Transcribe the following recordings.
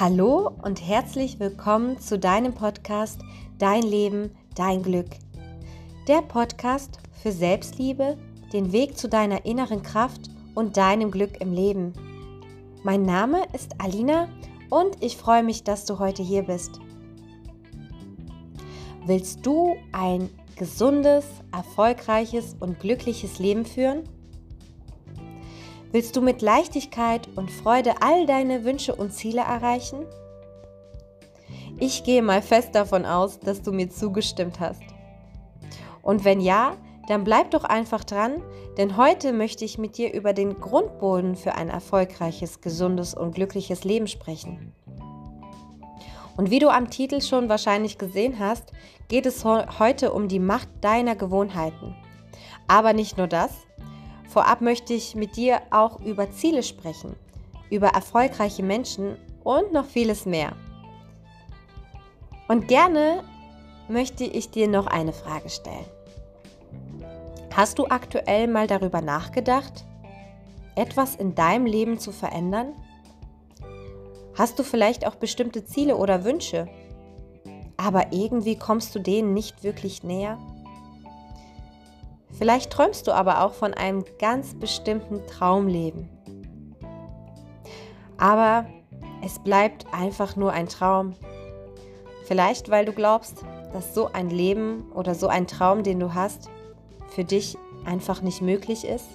Hallo und herzlich willkommen zu deinem Podcast Dein Leben, dein Glück. Der Podcast für Selbstliebe, den Weg zu deiner inneren Kraft und deinem Glück im Leben. Mein Name ist Alina und ich freue mich, dass du heute hier bist. Willst du ein gesundes, erfolgreiches und glückliches Leben führen? Willst du mit Leichtigkeit und Freude all deine Wünsche und Ziele erreichen? Ich gehe mal fest davon aus, dass du mir zugestimmt hast. Und wenn ja, dann bleib doch einfach dran, denn heute möchte ich mit dir über den Grundboden für ein erfolgreiches, gesundes und glückliches Leben sprechen. Und wie du am Titel schon wahrscheinlich gesehen hast, geht es heute um die Macht deiner Gewohnheiten. Aber nicht nur das, Vorab möchte ich mit dir auch über Ziele sprechen, über erfolgreiche Menschen und noch vieles mehr. Und gerne möchte ich dir noch eine Frage stellen. Hast du aktuell mal darüber nachgedacht, etwas in deinem Leben zu verändern? Hast du vielleicht auch bestimmte Ziele oder Wünsche, aber irgendwie kommst du denen nicht wirklich näher? Vielleicht träumst du aber auch von einem ganz bestimmten Traumleben. Aber es bleibt einfach nur ein Traum. Vielleicht weil du glaubst, dass so ein Leben oder so ein Traum, den du hast, für dich einfach nicht möglich ist.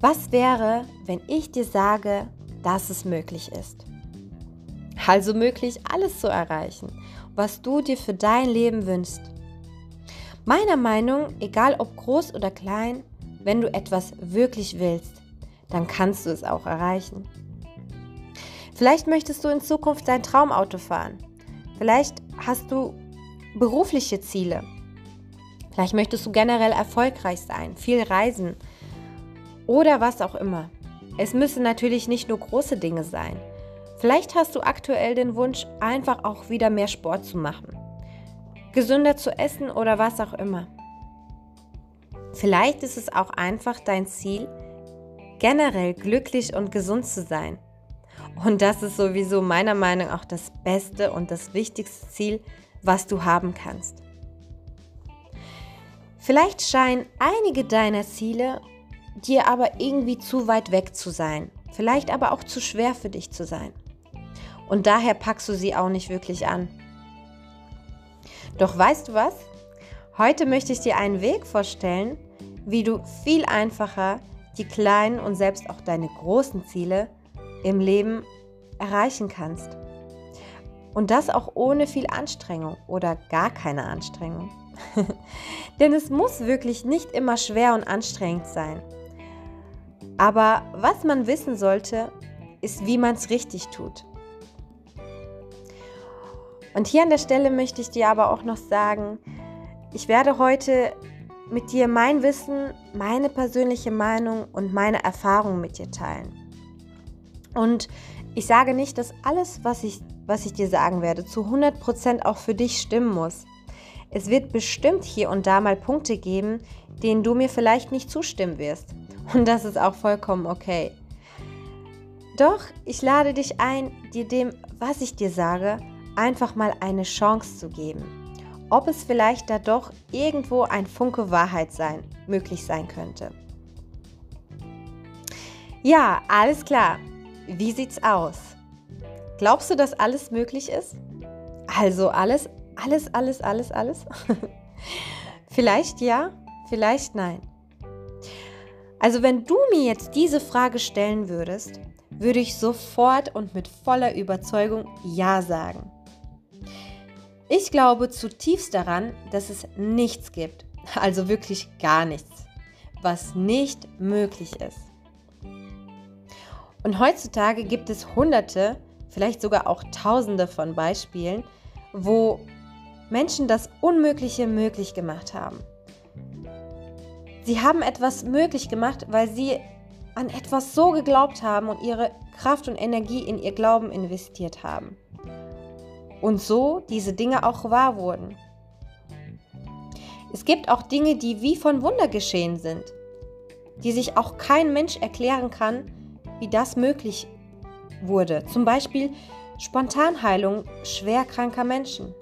Was wäre, wenn ich dir sage, dass es möglich ist? Also möglich, alles zu erreichen, was du dir für dein Leben wünschst. Meiner Meinung, egal ob groß oder klein, wenn du etwas wirklich willst, dann kannst du es auch erreichen. Vielleicht möchtest du in Zukunft dein Traumauto fahren. Vielleicht hast du berufliche Ziele. Vielleicht möchtest du generell erfolgreich sein, viel reisen oder was auch immer. Es müssen natürlich nicht nur große Dinge sein. Vielleicht hast du aktuell den Wunsch, einfach auch wieder mehr Sport zu machen gesünder zu essen oder was auch immer. Vielleicht ist es auch einfach dein Ziel, generell glücklich und gesund zu sein. Und das ist sowieso meiner Meinung nach auch das beste und das wichtigste Ziel, was du haben kannst. Vielleicht scheinen einige deiner Ziele dir aber irgendwie zu weit weg zu sein, vielleicht aber auch zu schwer für dich zu sein. Und daher packst du sie auch nicht wirklich an. Doch weißt du was? Heute möchte ich dir einen Weg vorstellen, wie du viel einfacher die kleinen und selbst auch deine großen Ziele im Leben erreichen kannst. Und das auch ohne viel Anstrengung oder gar keine Anstrengung. Denn es muss wirklich nicht immer schwer und anstrengend sein. Aber was man wissen sollte, ist, wie man es richtig tut. Und hier an der Stelle möchte ich dir aber auch noch sagen, ich werde heute mit dir mein Wissen, meine persönliche Meinung und meine Erfahrungen mit dir teilen. Und ich sage nicht, dass alles, was ich, was ich dir sagen werde, zu 100% auch für dich stimmen muss. Es wird bestimmt hier und da mal Punkte geben, denen du mir vielleicht nicht zustimmen wirst. Und das ist auch vollkommen okay. Doch ich lade dich ein, dir dem, was ich dir sage, einfach mal eine Chance zu geben. Ob es vielleicht da doch irgendwo ein Funke Wahrheit sein, möglich sein könnte. Ja, alles klar. Wie sieht's aus? Glaubst du, dass alles möglich ist? Also alles, alles, alles, alles, alles? vielleicht ja, vielleicht nein. Also wenn du mir jetzt diese Frage stellen würdest, würde ich sofort und mit voller Überzeugung Ja sagen. Ich glaube zutiefst daran, dass es nichts gibt, also wirklich gar nichts, was nicht möglich ist. Und heutzutage gibt es hunderte, vielleicht sogar auch tausende von Beispielen, wo Menschen das Unmögliche möglich gemacht haben. Sie haben etwas möglich gemacht, weil sie an etwas so geglaubt haben und ihre Kraft und Energie in ihr Glauben investiert haben und so diese Dinge auch wahr wurden. Es gibt auch Dinge, die wie von Wunder geschehen sind, die sich auch kein Mensch erklären kann, wie das möglich wurde. Zum Beispiel Spontanheilung schwerkranker Menschen.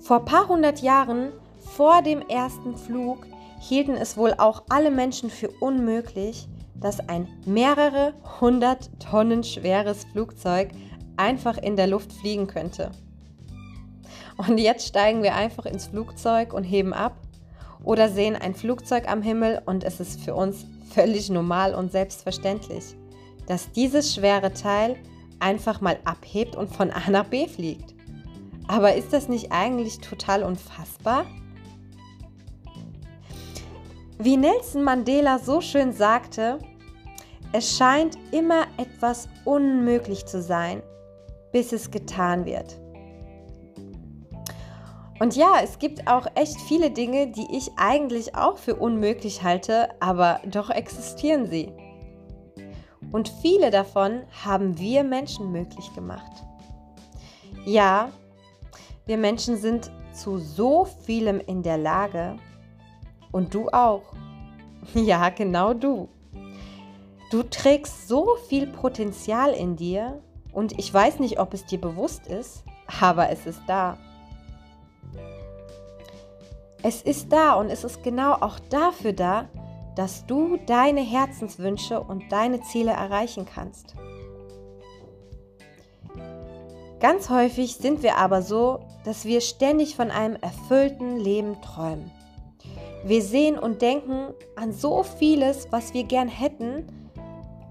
Vor ein paar hundert Jahren, vor dem ersten Flug, hielten es wohl auch alle Menschen für unmöglich, dass ein mehrere hundert Tonnen schweres Flugzeug einfach in der Luft fliegen könnte. Und jetzt steigen wir einfach ins Flugzeug und heben ab oder sehen ein Flugzeug am Himmel und es ist für uns völlig normal und selbstverständlich, dass dieses schwere Teil einfach mal abhebt und von A nach B fliegt. Aber ist das nicht eigentlich total unfassbar? Wie Nelson Mandela so schön sagte, es scheint immer etwas unmöglich zu sein, bis es getan wird. Und ja, es gibt auch echt viele Dinge, die ich eigentlich auch für unmöglich halte, aber doch existieren sie. Und viele davon haben wir Menschen möglich gemacht. Ja, wir Menschen sind zu so vielem in der Lage. Und du auch. Ja, genau du. Du trägst so viel Potenzial in dir und ich weiß nicht, ob es dir bewusst ist, aber es ist da. Es ist da und es ist genau auch dafür da, dass du deine Herzenswünsche und deine Ziele erreichen kannst. Ganz häufig sind wir aber so, dass wir ständig von einem erfüllten Leben träumen. Wir sehen und denken an so vieles, was wir gern hätten,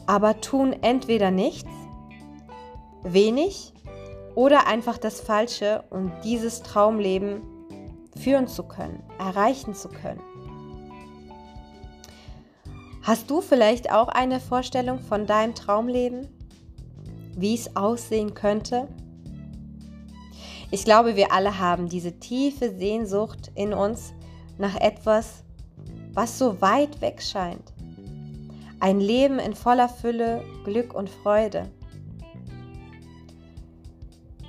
aber tun entweder nichts, wenig oder einfach das Falsche, um dieses Traumleben führen zu können, erreichen zu können. Hast du vielleicht auch eine Vorstellung von deinem Traumleben? Wie es aussehen könnte? Ich glaube, wir alle haben diese tiefe Sehnsucht in uns nach etwas, was so weit weg scheint. Ein Leben in voller Fülle, Glück und Freude.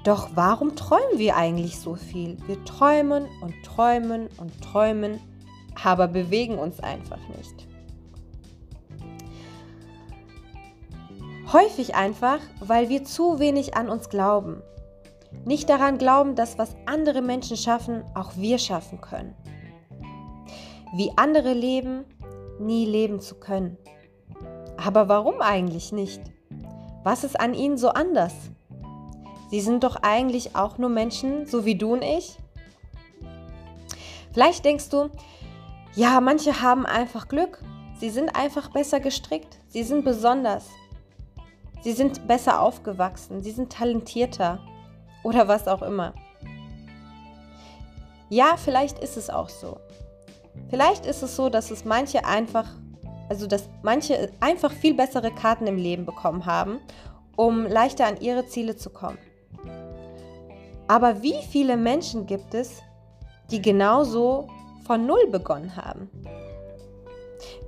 Doch warum träumen wir eigentlich so viel? Wir träumen und träumen und träumen, aber bewegen uns einfach nicht. Häufig einfach, weil wir zu wenig an uns glauben. Nicht daran glauben, dass was andere Menschen schaffen, auch wir schaffen können. Wie andere leben, nie leben zu können. Aber warum eigentlich nicht? Was ist an ihnen so anders? Sie sind doch eigentlich auch nur Menschen, so wie du und ich. Vielleicht denkst du, ja, manche haben einfach Glück. Sie sind einfach besser gestrickt. Sie sind besonders. Sie sind besser aufgewachsen. Sie sind talentierter. Oder was auch immer. Ja, vielleicht ist es auch so. Vielleicht ist es so, dass es manche einfach, also dass manche einfach viel bessere Karten im Leben bekommen haben, um leichter an ihre Ziele zu kommen. Aber wie viele Menschen gibt es, die genauso von Null begonnen haben?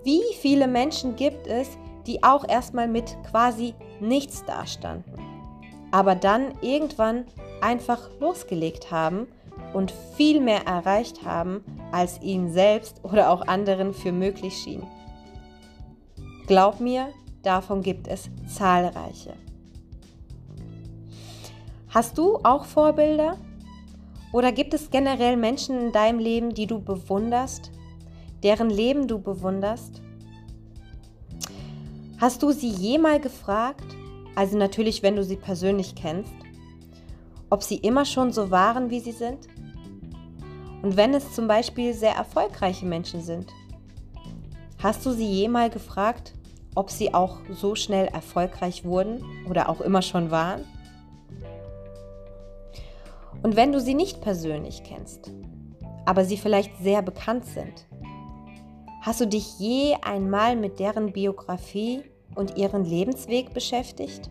Wie viele Menschen gibt es, die auch erstmal mit quasi nichts dastanden, aber dann irgendwann einfach losgelegt haben und viel mehr erreicht haben, als ihnen selbst oder auch anderen für möglich schien? Glaub mir, davon gibt es zahlreiche. Hast du auch Vorbilder? Oder gibt es generell Menschen in deinem Leben, die du bewunderst, deren Leben du bewunderst? Hast du sie jemals gefragt, also natürlich, wenn du sie persönlich kennst, ob sie immer schon so waren, wie sie sind? Und wenn es zum Beispiel sehr erfolgreiche Menschen sind, hast du sie jemals gefragt, ob sie auch so schnell erfolgreich wurden oder auch immer schon waren? Und wenn du sie nicht persönlich kennst, aber sie vielleicht sehr bekannt sind, hast du dich je einmal mit deren Biografie und ihren Lebensweg beschäftigt?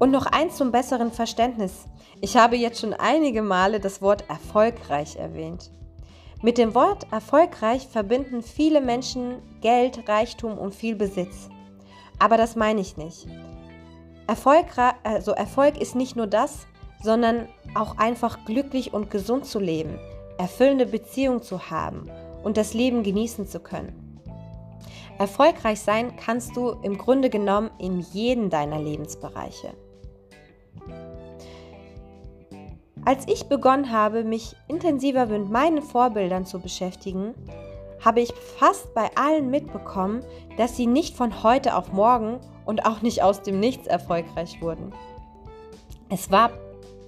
Und noch eins zum besseren Verständnis. Ich habe jetzt schon einige Male das Wort erfolgreich erwähnt. Mit dem Wort erfolgreich verbinden viele Menschen Geld, Reichtum und viel Besitz. Aber das meine ich nicht. Erfolg, also Erfolg ist nicht nur das, sondern auch einfach glücklich und gesund zu leben, erfüllende Beziehungen zu haben und das Leben genießen zu können. Erfolgreich sein kannst du im Grunde genommen in jedem deiner Lebensbereiche. Als ich begonnen habe, mich intensiver mit meinen Vorbildern zu beschäftigen, habe ich fast bei allen mitbekommen, dass sie nicht von heute auf morgen und auch nicht aus dem Nichts erfolgreich wurden. Es war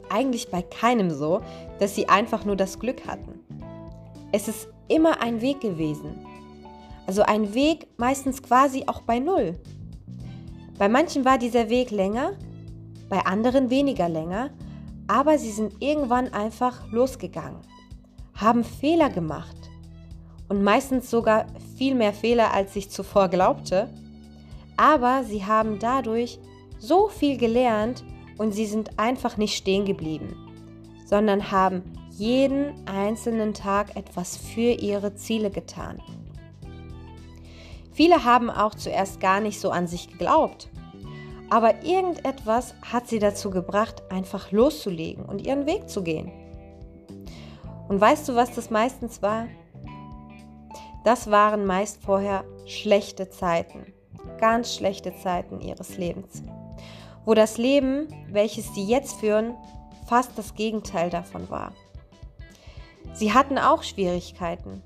eigentlich bei keinem so, dass sie einfach nur das Glück hatten. Es ist immer ein Weg gewesen. Also ein Weg meistens quasi auch bei Null. Bei manchen war dieser Weg länger, bei anderen weniger länger, aber sie sind irgendwann einfach losgegangen, haben Fehler gemacht und meistens sogar viel mehr Fehler, als ich zuvor glaubte, aber sie haben dadurch so viel gelernt und sie sind einfach nicht stehen geblieben, sondern haben jeden einzelnen Tag etwas für ihre Ziele getan. Viele haben auch zuerst gar nicht so an sich geglaubt, aber irgendetwas hat sie dazu gebracht, einfach loszulegen und ihren Weg zu gehen. Und weißt du, was das meistens war? Das waren meist vorher schlechte Zeiten, ganz schlechte Zeiten ihres Lebens, wo das Leben, welches sie jetzt führen, fast das Gegenteil davon war. Sie hatten auch Schwierigkeiten,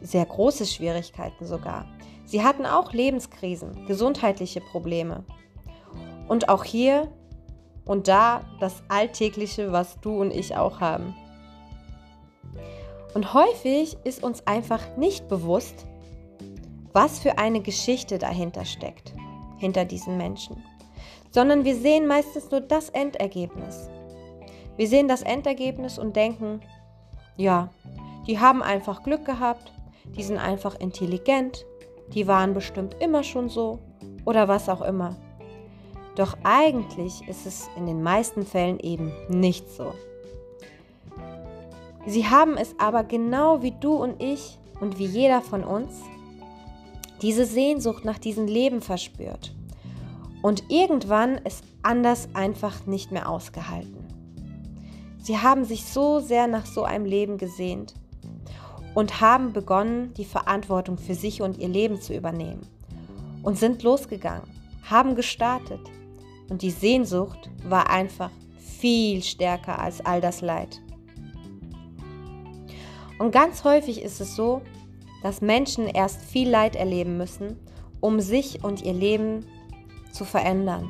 sehr große Schwierigkeiten sogar. Sie hatten auch Lebenskrisen, gesundheitliche Probleme. Und auch hier und da das Alltägliche, was du und ich auch haben. Und häufig ist uns einfach nicht bewusst, was für eine Geschichte dahinter steckt, hinter diesen Menschen, sondern wir sehen meistens nur das Endergebnis. Wir sehen das Endergebnis und denken, ja, die haben einfach Glück gehabt, die sind einfach intelligent, die waren bestimmt immer schon so oder was auch immer. Doch eigentlich ist es in den meisten Fällen eben nicht so. Sie haben es aber genau wie du und ich und wie jeder von uns diese Sehnsucht nach diesem Leben verspürt und irgendwann es anders einfach nicht mehr ausgehalten. Sie haben sich so sehr nach so einem Leben gesehnt und haben begonnen, die Verantwortung für sich und ihr Leben zu übernehmen und sind losgegangen, haben gestartet und die Sehnsucht war einfach viel stärker als all das Leid. Und ganz häufig ist es so, dass Menschen erst viel Leid erleben müssen, um sich und ihr Leben zu verändern.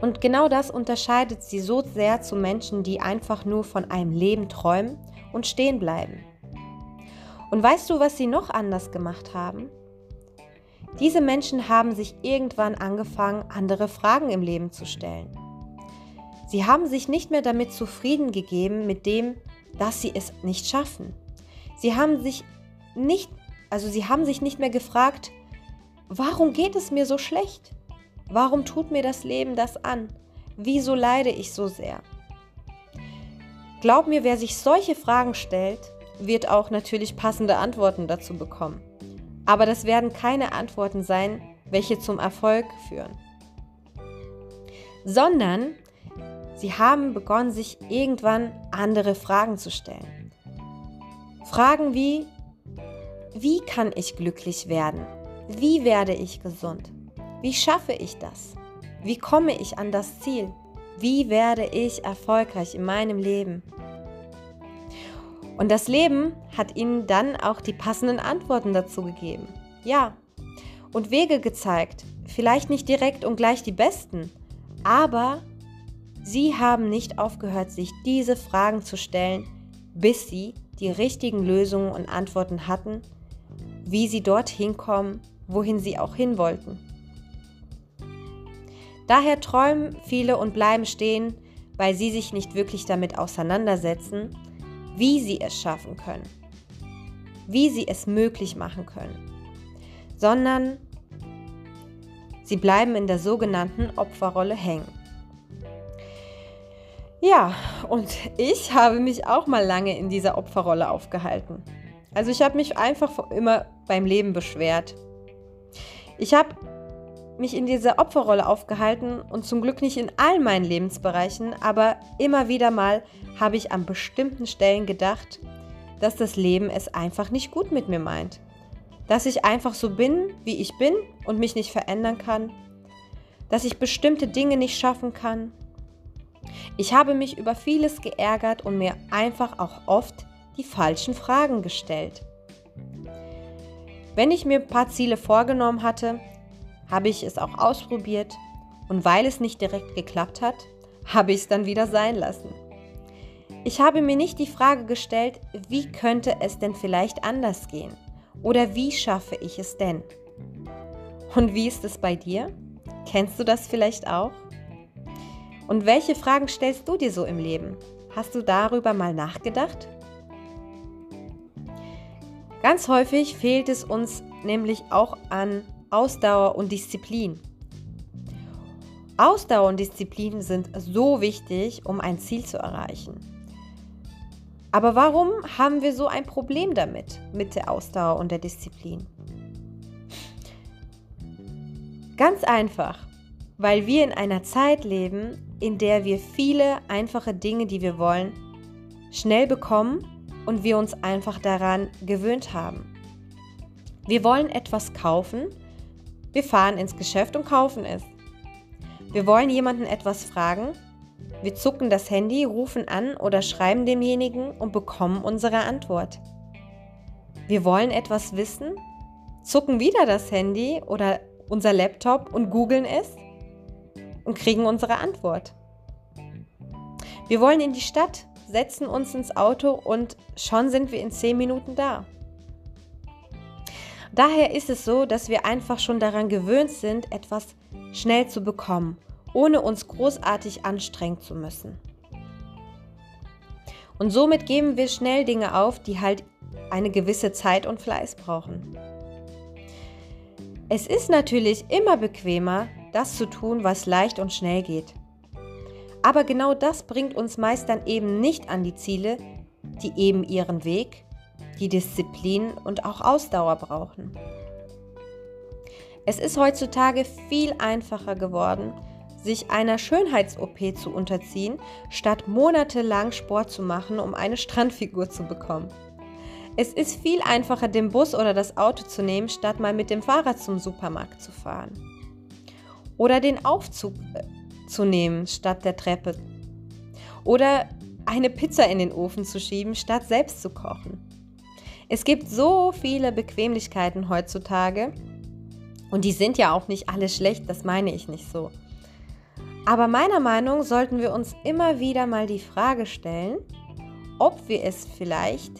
Und genau das unterscheidet sie so sehr zu Menschen, die einfach nur von einem Leben träumen und stehen bleiben. Und weißt du, was sie noch anders gemacht haben? Diese Menschen haben sich irgendwann angefangen, andere Fragen im Leben zu stellen. Sie haben sich nicht mehr damit zufrieden gegeben, mit dem, dass sie es nicht schaffen. Sie haben sich nicht, also sie haben sich nicht mehr gefragt, warum geht es mir so schlecht? Warum tut mir das Leben das an? Wieso leide ich so sehr? Glaub mir, wer sich solche Fragen stellt, wird auch natürlich passende Antworten dazu bekommen. Aber das werden keine Antworten sein, welche zum Erfolg führen. Sondern sie haben begonnen, sich irgendwann andere Fragen zu stellen. Fragen wie, wie kann ich glücklich werden? Wie werde ich gesund? Wie schaffe ich das? Wie komme ich an das Ziel? Wie werde ich erfolgreich in meinem Leben? Und das Leben hat ihnen dann auch die passenden Antworten dazu gegeben. Ja. Und Wege gezeigt. Vielleicht nicht direkt und gleich die besten, aber sie haben nicht aufgehört, sich diese Fragen zu stellen, bis sie die richtigen Lösungen und Antworten hatten, wie sie dorthin kommen, wohin sie auch hin wollten. Daher träumen viele und bleiben stehen, weil sie sich nicht wirklich damit auseinandersetzen, wie sie es schaffen können, wie sie es möglich machen können, sondern sie bleiben in der sogenannten Opferrolle hängen. Ja, und ich habe mich auch mal lange in dieser Opferrolle aufgehalten. Also ich habe mich einfach immer beim Leben beschwert. Ich habe mich in dieser Opferrolle aufgehalten und zum Glück nicht in all meinen Lebensbereichen, aber immer wieder mal habe ich an bestimmten Stellen gedacht, dass das Leben es einfach nicht gut mit mir meint. Dass ich einfach so bin, wie ich bin und mich nicht verändern kann? Dass ich bestimmte Dinge nicht schaffen kann? Ich habe mich über vieles geärgert und mir einfach auch oft die falschen Fragen gestellt. Wenn ich mir ein paar Ziele vorgenommen hatte, habe ich es auch ausprobiert und weil es nicht direkt geklappt hat, habe ich es dann wieder sein lassen. Ich habe mir nicht die Frage gestellt, wie könnte es denn vielleicht anders gehen? Oder wie schaffe ich es denn? Und wie ist es bei dir? Kennst du das vielleicht auch? Und welche Fragen stellst du dir so im Leben? Hast du darüber mal nachgedacht? Ganz häufig fehlt es uns nämlich auch an Ausdauer und Disziplin. Ausdauer und Disziplin sind so wichtig, um ein Ziel zu erreichen. Aber warum haben wir so ein Problem damit, mit der Ausdauer und der Disziplin? Ganz einfach, weil wir in einer Zeit leben, in der wir viele einfache Dinge, die wir wollen, schnell bekommen und wir uns einfach daran gewöhnt haben. Wir wollen etwas kaufen, wir fahren ins Geschäft und kaufen es. Wir wollen jemanden etwas fragen, wir zucken das Handy, rufen an oder schreiben demjenigen und bekommen unsere Antwort. Wir wollen etwas wissen, zucken wieder das Handy oder unser Laptop und googeln es und kriegen unsere Antwort. Wir wollen in die Stadt, setzen uns ins Auto und schon sind wir in 10 Minuten da. Daher ist es so, dass wir einfach schon daran gewöhnt sind, etwas schnell zu bekommen ohne uns großartig anstrengen zu müssen. Und somit geben wir schnell Dinge auf, die halt eine gewisse Zeit und Fleiß brauchen. Es ist natürlich immer bequemer, das zu tun, was leicht und schnell geht. Aber genau das bringt uns meist dann eben nicht an die Ziele, die eben ihren Weg, die Disziplin und auch Ausdauer brauchen. Es ist heutzutage viel einfacher geworden, sich einer Schönheits-OP zu unterziehen, statt monatelang Sport zu machen, um eine Strandfigur zu bekommen. Es ist viel einfacher, den Bus oder das Auto zu nehmen, statt mal mit dem Fahrrad zum Supermarkt zu fahren. Oder den Aufzug äh, zu nehmen, statt der Treppe. Oder eine Pizza in den Ofen zu schieben, statt selbst zu kochen. Es gibt so viele Bequemlichkeiten heutzutage und die sind ja auch nicht alle schlecht, das meine ich nicht so. Aber meiner Meinung sollten wir uns immer wieder mal die Frage stellen, ob wir es vielleicht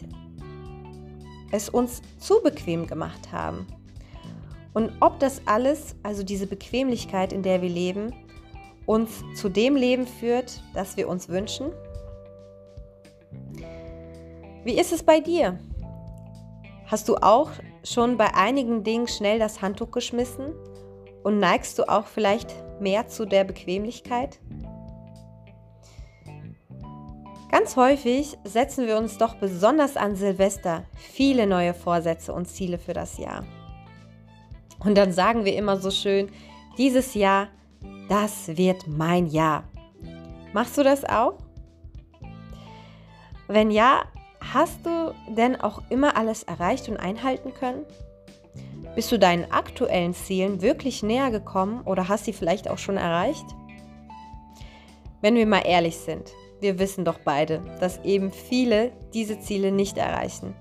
es uns zu bequem gemacht haben. Und ob das alles, also diese Bequemlichkeit, in der wir leben, uns zu dem Leben führt, das wir uns wünschen? Wie ist es bei dir? Hast du auch schon bei einigen Dingen schnell das Handtuch geschmissen? Und neigst du auch vielleicht mehr zu der Bequemlichkeit? Ganz häufig setzen wir uns doch besonders an Silvester viele neue Vorsätze und Ziele für das Jahr. Und dann sagen wir immer so schön, dieses Jahr, das wird mein Jahr. Machst du das auch? Wenn ja, hast du denn auch immer alles erreicht und einhalten können? Bist du deinen aktuellen Zielen wirklich näher gekommen oder hast sie vielleicht auch schon erreicht? Wenn wir mal ehrlich sind, wir wissen doch beide, dass eben viele diese Ziele nicht erreichen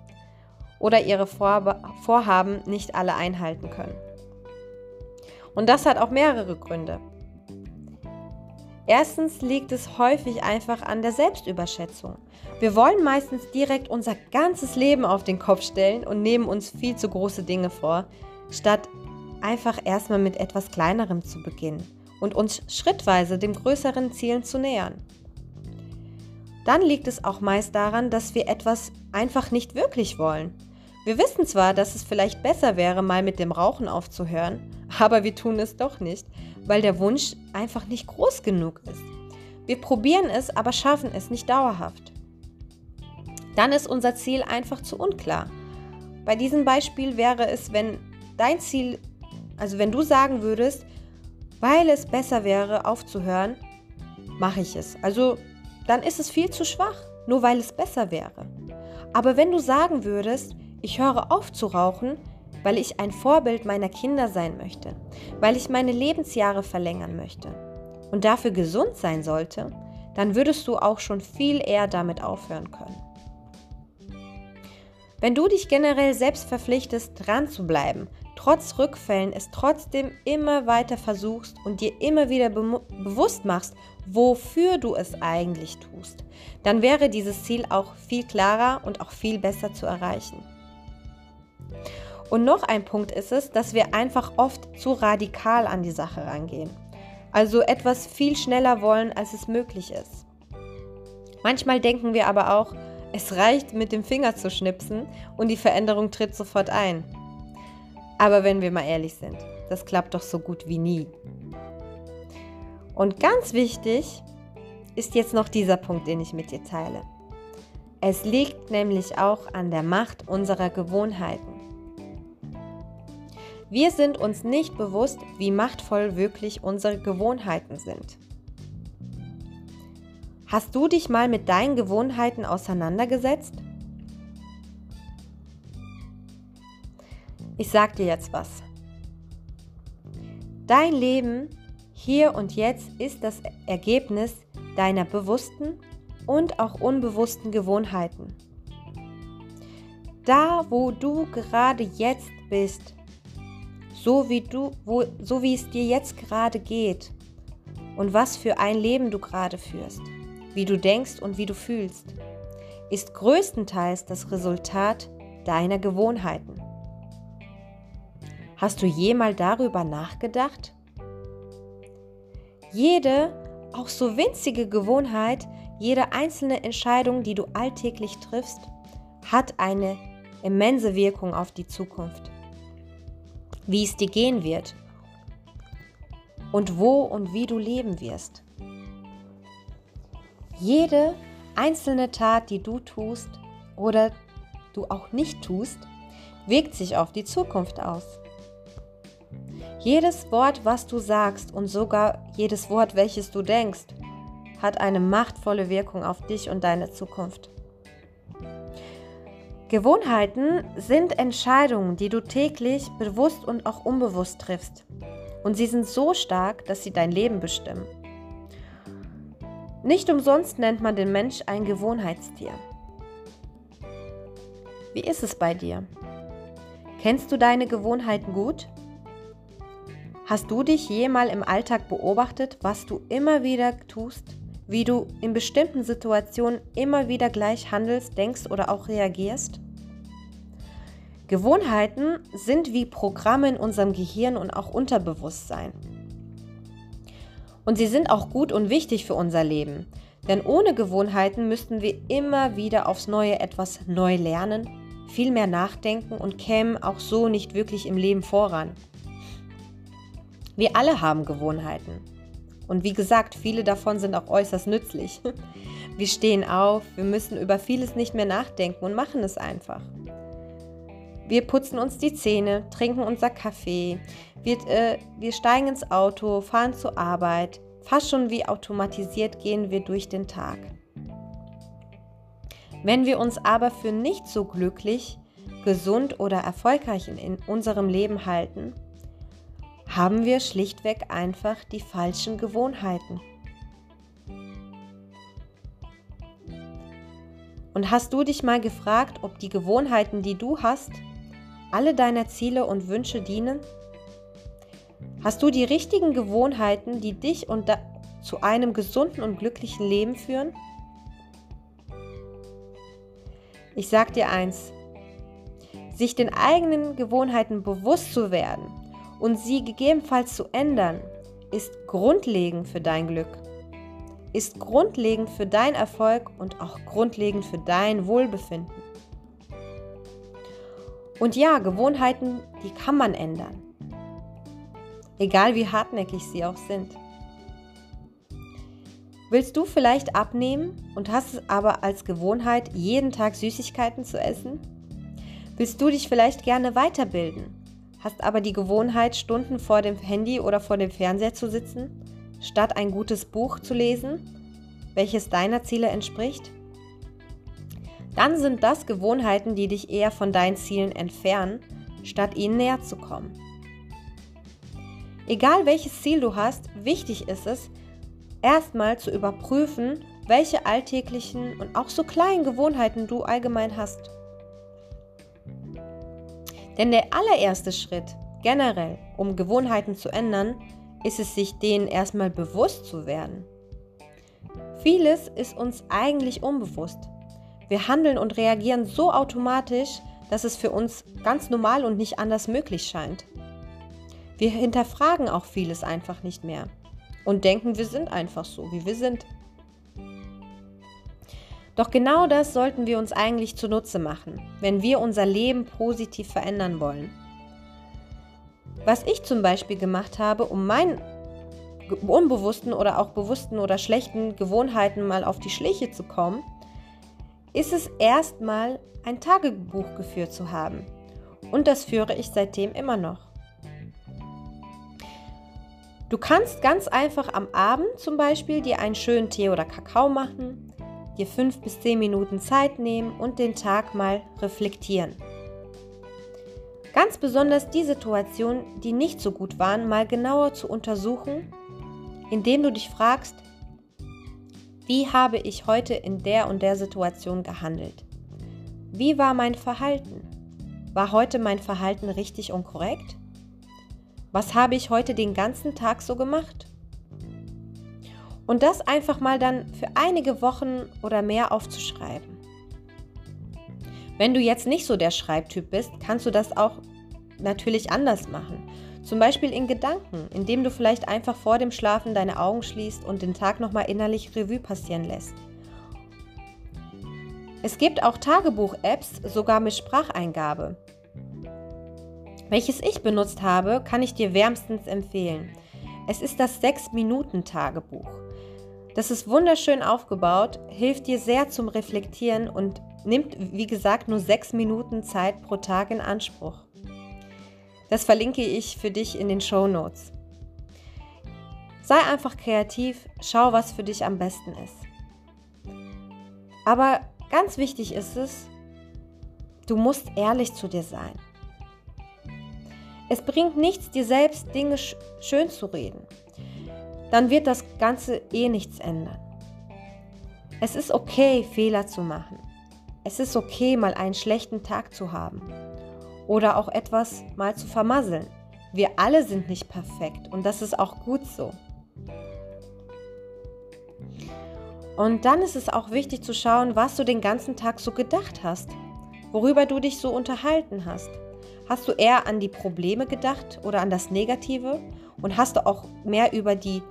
oder ihre Vorhaben nicht alle einhalten können. Und das hat auch mehrere Gründe. Erstens liegt es häufig einfach an der Selbstüberschätzung. Wir wollen meistens direkt unser ganzes Leben auf den Kopf stellen und nehmen uns viel zu große Dinge vor, statt einfach erstmal mit etwas Kleinerem zu beginnen und uns schrittweise dem größeren Zielen zu nähern. Dann liegt es auch meist daran, dass wir etwas einfach nicht wirklich wollen. Wir wissen zwar, dass es vielleicht besser wäre, mal mit dem Rauchen aufzuhören, aber wir tun es doch nicht, weil der Wunsch einfach nicht groß genug ist. Wir probieren es, aber schaffen es nicht dauerhaft. Dann ist unser Ziel einfach zu unklar. Bei diesem Beispiel wäre es, wenn dein Ziel, also wenn du sagen würdest, weil es besser wäre, aufzuhören, mache ich es. Also dann ist es viel zu schwach, nur weil es besser wäre. Aber wenn du sagen würdest, ich höre auf zu rauchen, weil ich ein Vorbild meiner Kinder sein möchte, weil ich meine Lebensjahre verlängern möchte und dafür gesund sein sollte, dann würdest du auch schon viel eher damit aufhören können. Wenn du dich generell selbst verpflichtest, dran zu bleiben, trotz Rückfällen es trotzdem immer weiter versuchst und dir immer wieder be bewusst machst, wofür du es eigentlich tust, dann wäre dieses Ziel auch viel klarer und auch viel besser zu erreichen. Und noch ein Punkt ist es, dass wir einfach oft zu radikal an die Sache rangehen. Also etwas viel schneller wollen, als es möglich ist. Manchmal denken wir aber auch, es reicht mit dem Finger zu schnipsen und die Veränderung tritt sofort ein. Aber wenn wir mal ehrlich sind, das klappt doch so gut wie nie. Und ganz wichtig ist jetzt noch dieser Punkt, den ich mit dir teile. Es liegt nämlich auch an der Macht unserer Gewohnheiten. Wir sind uns nicht bewusst, wie machtvoll wirklich unsere Gewohnheiten sind. Hast du dich mal mit deinen Gewohnheiten auseinandergesetzt? Ich sag dir jetzt was. Dein Leben hier und jetzt ist das Ergebnis deiner bewussten und auch unbewussten Gewohnheiten. Da, wo du gerade jetzt bist, so wie du, wo, so wie es dir jetzt gerade geht und was für ein Leben du gerade führst wie du denkst und wie du fühlst, ist größtenteils das Resultat deiner Gewohnheiten. Hast du jemals darüber nachgedacht? Jede, auch so winzige Gewohnheit, jede einzelne Entscheidung, die du alltäglich triffst, hat eine immense Wirkung auf die Zukunft. Wie es dir gehen wird und wo und wie du leben wirst. Jede einzelne Tat, die du tust oder du auch nicht tust, wirkt sich auf die Zukunft aus. Jedes Wort, was du sagst und sogar jedes Wort, welches du denkst, hat eine machtvolle Wirkung auf dich und deine Zukunft. Gewohnheiten sind Entscheidungen, die du täglich bewusst und auch unbewusst triffst. Und sie sind so stark, dass sie dein Leben bestimmen. Nicht umsonst nennt man den Mensch ein Gewohnheitstier. Wie ist es bei dir? Kennst du deine Gewohnheiten gut? Hast du dich jemals im Alltag beobachtet, was du immer wieder tust, wie du in bestimmten Situationen immer wieder gleich handelst, denkst oder auch reagierst? Gewohnheiten sind wie Programme in unserem Gehirn und auch Unterbewusstsein. Und sie sind auch gut und wichtig für unser Leben. Denn ohne Gewohnheiten müssten wir immer wieder aufs Neue etwas neu lernen, viel mehr nachdenken und kämen auch so nicht wirklich im Leben voran. Wir alle haben Gewohnheiten. Und wie gesagt, viele davon sind auch äußerst nützlich. Wir stehen auf, wir müssen über vieles nicht mehr nachdenken und machen es einfach. Wir putzen uns die Zähne, trinken unser Kaffee, wir, äh, wir steigen ins Auto, fahren zur Arbeit. Fast schon wie automatisiert gehen wir durch den Tag. Wenn wir uns aber für nicht so glücklich, gesund oder erfolgreich in, in unserem Leben halten, haben wir schlichtweg einfach die falschen Gewohnheiten. Und hast du dich mal gefragt, ob die Gewohnheiten, die du hast, alle deiner Ziele und Wünsche dienen? Hast du die richtigen Gewohnheiten, die dich und zu einem gesunden und glücklichen Leben führen? Ich sag dir eins, sich den eigenen Gewohnheiten bewusst zu werden und sie gegebenenfalls zu ändern, ist grundlegend für dein Glück, ist grundlegend für dein Erfolg und auch grundlegend für dein Wohlbefinden. Und ja, Gewohnheiten, die kann man ändern. Egal wie hartnäckig sie auch sind. Willst du vielleicht abnehmen und hast es aber als Gewohnheit, jeden Tag Süßigkeiten zu essen? Willst du dich vielleicht gerne weiterbilden, hast aber die Gewohnheit, Stunden vor dem Handy oder vor dem Fernseher zu sitzen, statt ein gutes Buch zu lesen, welches deiner Ziele entspricht? dann sind das Gewohnheiten, die dich eher von deinen Zielen entfernen, statt ihnen näher zu kommen. Egal welches Ziel du hast, wichtig ist es, erstmal zu überprüfen, welche alltäglichen und auch so kleinen Gewohnheiten du allgemein hast. Denn der allererste Schritt generell, um Gewohnheiten zu ändern, ist es, sich denen erstmal bewusst zu werden. Vieles ist uns eigentlich unbewusst. Wir handeln und reagieren so automatisch, dass es für uns ganz normal und nicht anders möglich scheint. Wir hinterfragen auch vieles einfach nicht mehr und denken, wir sind einfach so, wie wir sind. Doch genau das sollten wir uns eigentlich zunutze machen, wenn wir unser Leben positiv verändern wollen. Was ich zum Beispiel gemacht habe, um meinen unbewussten oder auch bewussten oder schlechten Gewohnheiten mal auf die Schliche zu kommen, ist es erstmal ein Tagebuch geführt zu haben. Und das führe ich seitdem immer noch. Du kannst ganz einfach am Abend zum Beispiel dir einen schönen Tee oder Kakao machen, dir fünf bis zehn Minuten Zeit nehmen und den Tag mal reflektieren. Ganz besonders die Situationen, die nicht so gut waren, mal genauer zu untersuchen, indem du dich fragst, wie habe ich heute in der und der Situation gehandelt? Wie war mein Verhalten? War heute mein Verhalten richtig und korrekt? Was habe ich heute den ganzen Tag so gemacht? Und das einfach mal dann für einige Wochen oder mehr aufzuschreiben. Wenn du jetzt nicht so der Schreibtyp bist, kannst du das auch natürlich anders machen. Zum Beispiel in Gedanken, indem du vielleicht einfach vor dem Schlafen deine Augen schließt und den Tag nochmal innerlich Revue passieren lässt. Es gibt auch Tagebuch-Apps, sogar mit Spracheingabe welches ich benutzt habe, kann ich dir wärmstens empfehlen. Es ist das 6-Minuten-Tagebuch. Das ist wunderschön aufgebaut, hilft dir sehr zum Reflektieren und nimmt, wie gesagt, nur 6 Minuten Zeit pro Tag in Anspruch. Das verlinke ich für dich in den Show Notes. Sei einfach kreativ, schau, was für dich am besten ist. Aber ganz wichtig ist es, du musst ehrlich zu dir sein. Es bringt nichts, dir selbst Dinge sch schön zu reden. Dann wird das Ganze eh nichts ändern. Es ist okay, Fehler zu machen. Es ist okay, mal einen schlechten Tag zu haben. Oder auch etwas mal zu vermasseln. Wir alle sind nicht perfekt und das ist auch gut so. Und dann ist es auch wichtig zu schauen, was du den ganzen Tag so gedacht hast, worüber du dich so unterhalten hast. Hast du eher an die Probleme gedacht oder an das Negative? Und hast du auch mehr über die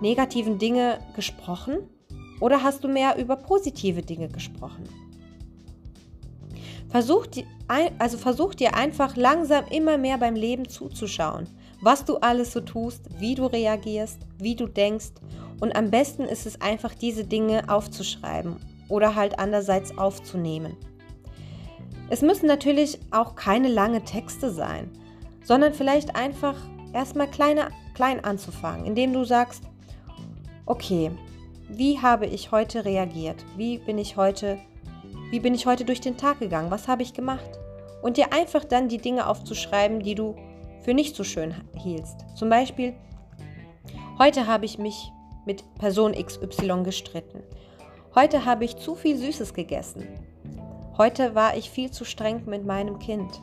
negativen Dinge gesprochen? Oder hast du mehr über positive Dinge gesprochen? Versuch, also versuch dir einfach langsam immer mehr beim Leben zuzuschauen, was du alles so tust, wie du reagierst, wie du denkst. Und am besten ist es einfach, diese Dinge aufzuschreiben oder halt andererseits aufzunehmen. Es müssen natürlich auch keine lange Texte sein, sondern vielleicht einfach erstmal kleine, klein anzufangen, indem du sagst, okay, wie habe ich heute reagiert? Wie bin ich heute, wie bin ich heute durch den Tag gegangen? Was habe ich gemacht? Und dir einfach dann die Dinge aufzuschreiben, die du für nicht so schön hieltst. Zum Beispiel, heute habe ich mich mit Person XY gestritten. Heute habe ich zu viel Süßes gegessen. Heute war ich viel zu streng mit meinem Kind.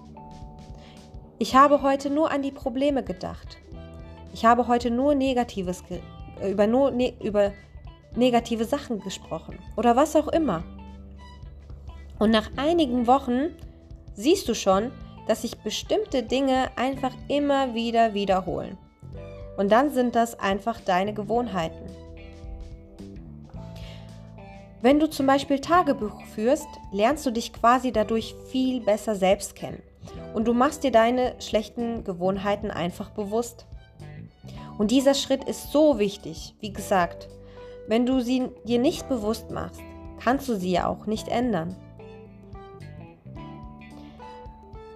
Ich habe heute nur an die Probleme gedacht. Ich habe heute nur Negatives über, nur ne über negative Sachen gesprochen oder was auch immer. Und nach einigen Wochen siehst du schon, dass sich bestimmte Dinge einfach immer wieder wiederholen. Und dann sind das einfach deine Gewohnheiten. Wenn du zum Beispiel Tagebuch führst, lernst du dich quasi dadurch viel besser selbst kennen und du machst dir deine schlechten Gewohnheiten einfach bewusst. Und dieser Schritt ist so wichtig, wie gesagt, wenn du sie dir nicht bewusst machst, kannst du sie ja auch nicht ändern.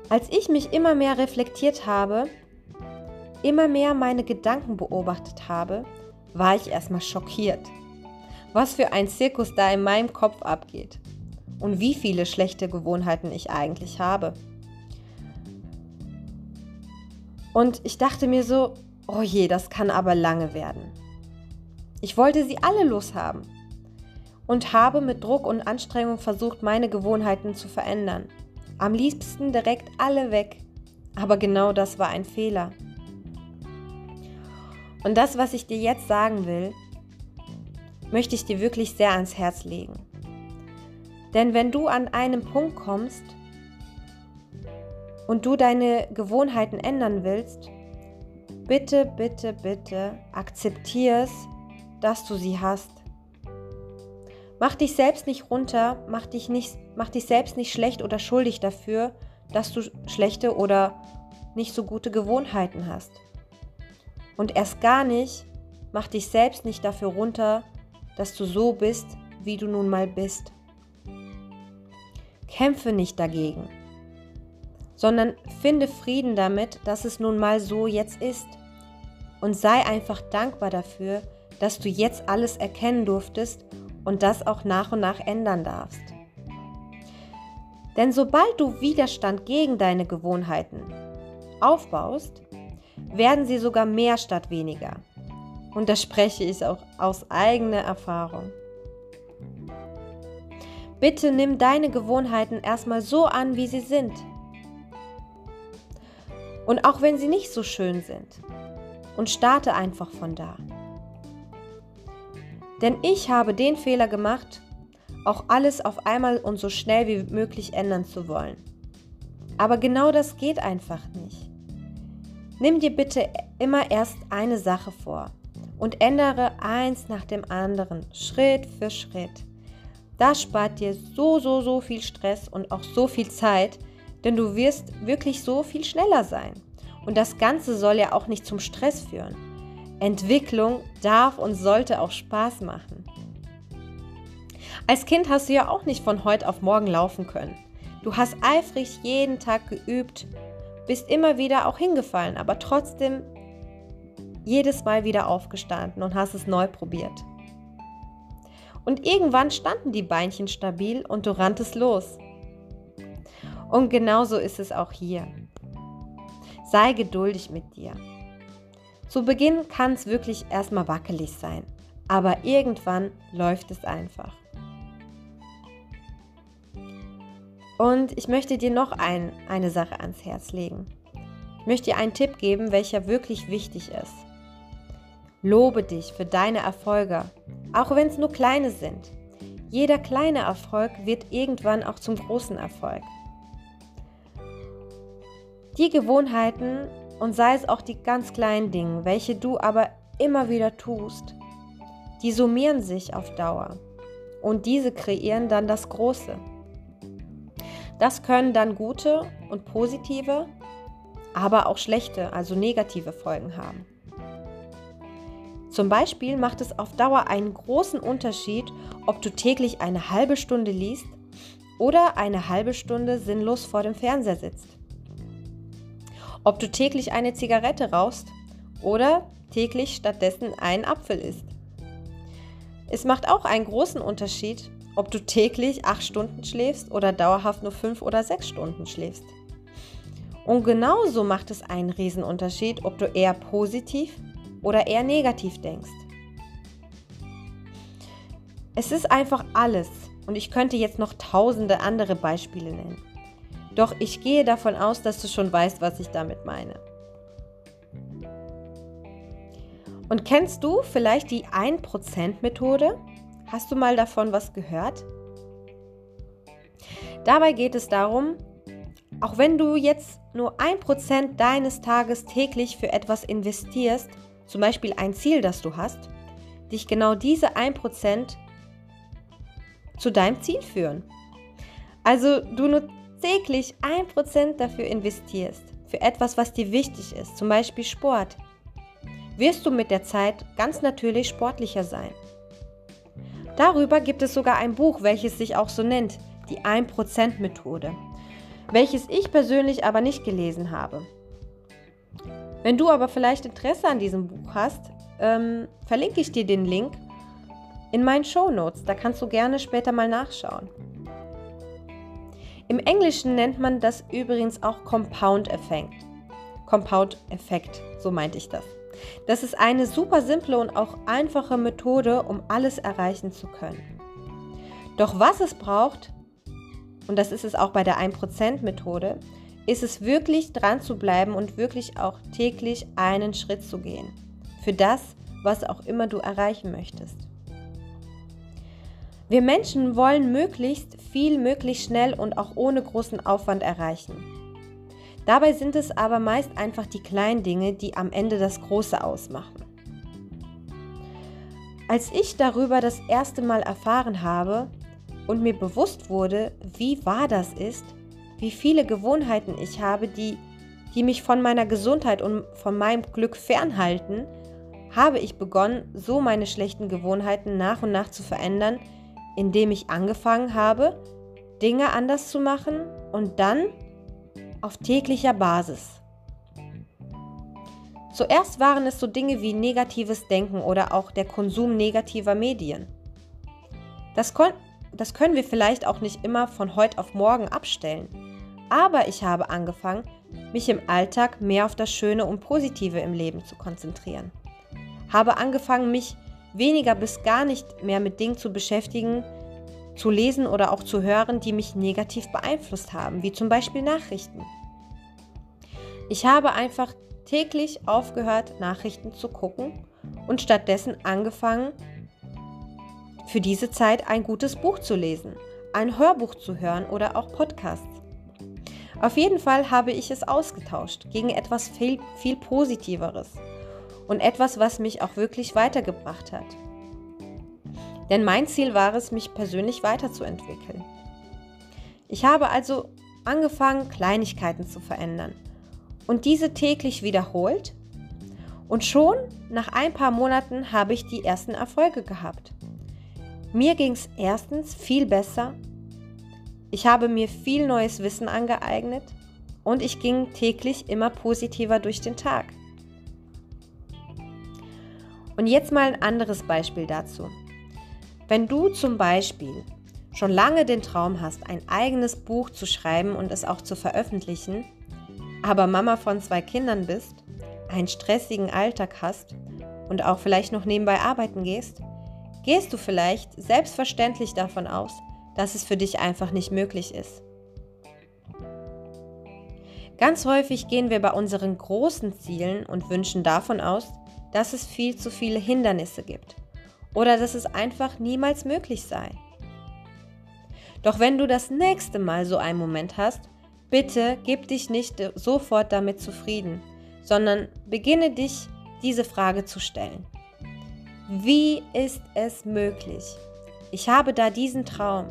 Als ich mich immer mehr reflektiert habe, immer mehr meine Gedanken beobachtet habe, war ich erstmal schockiert was für ein Zirkus da in meinem Kopf abgeht und wie viele schlechte Gewohnheiten ich eigentlich habe. Und ich dachte mir so, oh je, das kann aber lange werden. Ich wollte sie alle loshaben und habe mit Druck und Anstrengung versucht, meine Gewohnheiten zu verändern. Am liebsten direkt alle weg. Aber genau das war ein Fehler. Und das, was ich dir jetzt sagen will, möchte ich dir wirklich sehr ans Herz legen. Denn wenn du an einen Punkt kommst und du deine Gewohnheiten ändern willst, bitte, bitte, bitte akzeptierst, dass du sie hast. Mach dich selbst nicht runter, mach dich, nicht, mach dich selbst nicht schlecht oder schuldig dafür, dass du schlechte oder nicht so gute Gewohnheiten hast. Und erst gar nicht, mach dich selbst nicht dafür runter, dass du so bist, wie du nun mal bist. Kämpfe nicht dagegen, sondern finde Frieden damit, dass es nun mal so jetzt ist. Und sei einfach dankbar dafür, dass du jetzt alles erkennen durftest und das auch nach und nach ändern darfst. Denn sobald du Widerstand gegen deine Gewohnheiten aufbaust, werden sie sogar mehr statt weniger. Und das spreche ich auch aus eigener Erfahrung. Bitte nimm deine Gewohnheiten erstmal so an, wie sie sind. Und auch wenn sie nicht so schön sind. Und starte einfach von da. Denn ich habe den Fehler gemacht, auch alles auf einmal und so schnell wie möglich ändern zu wollen. Aber genau das geht einfach nicht. Nimm dir bitte immer erst eine Sache vor und ändere eins nach dem anderen, Schritt für Schritt. Das spart dir so, so, so viel Stress und auch so viel Zeit, denn du wirst wirklich so viel schneller sein. Und das Ganze soll ja auch nicht zum Stress führen. Entwicklung darf und sollte auch Spaß machen. Als Kind hast du ja auch nicht von heute auf morgen laufen können. Du hast eifrig jeden Tag geübt, bist immer wieder auch hingefallen, aber trotzdem jedes Mal wieder aufgestanden und hast es neu probiert. Und irgendwann standen die Beinchen stabil und du ranntest los. Und genauso ist es auch hier. Sei geduldig mit dir. Zu Beginn kann es wirklich erstmal wackelig sein, aber irgendwann läuft es einfach. Und ich möchte dir noch ein, eine Sache ans Herz legen. Ich möchte dir einen Tipp geben, welcher wirklich wichtig ist. Lobe dich für deine Erfolge, auch wenn es nur kleine sind. Jeder kleine Erfolg wird irgendwann auch zum großen Erfolg. Die Gewohnheiten und sei es auch die ganz kleinen Dinge, welche du aber immer wieder tust, die summieren sich auf Dauer und diese kreieren dann das Große. Das können dann gute und positive, aber auch schlechte, also negative Folgen haben. Zum Beispiel macht es auf Dauer einen großen Unterschied, ob du täglich eine halbe Stunde liest oder eine halbe Stunde sinnlos vor dem Fernseher sitzt. Ob du täglich eine Zigarette rauchst oder täglich stattdessen einen Apfel isst. Es macht auch einen großen Unterschied, ob du täglich acht Stunden schläfst oder dauerhaft nur fünf oder sechs Stunden schläfst. Und genauso macht es einen Riesenunterschied, ob du eher positiv oder eher negativ denkst. Es ist einfach alles und ich könnte jetzt noch tausende andere Beispiele nennen. Doch ich gehe davon aus, dass du schon weißt, was ich damit meine. Und kennst du vielleicht die 1%-Methode? Hast du mal davon was gehört? Dabei geht es darum, auch wenn du jetzt nur 1% deines Tages täglich für etwas investierst, zum Beispiel ein Ziel, das du hast, dich genau diese 1% zu deinem Ziel führen. Also du nur täglich 1% dafür investierst, für etwas, was dir wichtig ist, zum Beispiel Sport, wirst du mit der Zeit ganz natürlich sportlicher sein. Darüber gibt es sogar ein Buch, welches sich auch so nennt, die 1%-Methode, welches ich persönlich aber nicht gelesen habe. Wenn du aber vielleicht Interesse an diesem Buch hast, ähm, verlinke ich dir den Link in meinen Show Notes. Da kannst du gerne später mal nachschauen. Im Englischen nennt man das übrigens auch Compound-Effekt. Compound-Effekt, so meinte ich das. Das ist eine super simple und auch einfache Methode, um alles erreichen zu können. Doch was es braucht, und das ist es auch bei der 1%-Methode, ist es wirklich dran zu bleiben und wirklich auch täglich einen Schritt zu gehen. Für das, was auch immer du erreichen möchtest. Wir Menschen wollen möglichst viel, möglichst schnell und auch ohne großen Aufwand erreichen. Dabei sind es aber meist einfach die kleinen Dinge, die am Ende das Große ausmachen. Als ich darüber das erste Mal erfahren habe und mir bewusst wurde, wie wahr das ist, wie viele Gewohnheiten ich habe, die, die mich von meiner Gesundheit und von meinem Glück fernhalten, habe ich begonnen, so meine schlechten Gewohnheiten nach und nach zu verändern, indem ich angefangen habe, Dinge anders zu machen und dann auf täglicher Basis. Zuerst waren es so Dinge wie negatives Denken oder auch der Konsum negativer Medien. Das, das können wir vielleicht auch nicht immer von heute auf morgen abstellen. Aber ich habe angefangen, mich im Alltag mehr auf das Schöne und Positive im Leben zu konzentrieren. Habe angefangen, mich weniger bis gar nicht mehr mit Dingen zu beschäftigen, zu lesen oder auch zu hören, die mich negativ beeinflusst haben, wie zum Beispiel Nachrichten. Ich habe einfach täglich aufgehört, Nachrichten zu gucken und stattdessen angefangen, für diese Zeit ein gutes Buch zu lesen, ein Hörbuch zu hören oder auch Podcasts. Auf jeden Fall habe ich es ausgetauscht gegen etwas viel, viel Positiveres und etwas, was mich auch wirklich weitergebracht hat. Denn mein Ziel war es, mich persönlich weiterzuentwickeln. Ich habe also angefangen, Kleinigkeiten zu verändern und diese täglich wiederholt. Und schon nach ein paar Monaten habe ich die ersten Erfolge gehabt. Mir ging es erstens viel besser. Ich habe mir viel neues Wissen angeeignet und ich ging täglich immer positiver durch den Tag. Und jetzt mal ein anderes Beispiel dazu. Wenn du zum Beispiel schon lange den Traum hast, ein eigenes Buch zu schreiben und es auch zu veröffentlichen, aber Mama von zwei Kindern bist, einen stressigen Alltag hast und auch vielleicht noch nebenbei arbeiten gehst, gehst du vielleicht selbstverständlich davon aus, dass es für dich einfach nicht möglich ist. Ganz häufig gehen wir bei unseren großen Zielen und Wünschen davon aus, dass es viel zu viele Hindernisse gibt oder dass es einfach niemals möglich sei. Doch wenn du das nächste Mal so einen Moment hast, bitte gib dich nicht sofort damit zufrieden, sondern beginne dich diese Frage zu stellen. Wie ist es möglich? Ich habe da diesen Traum,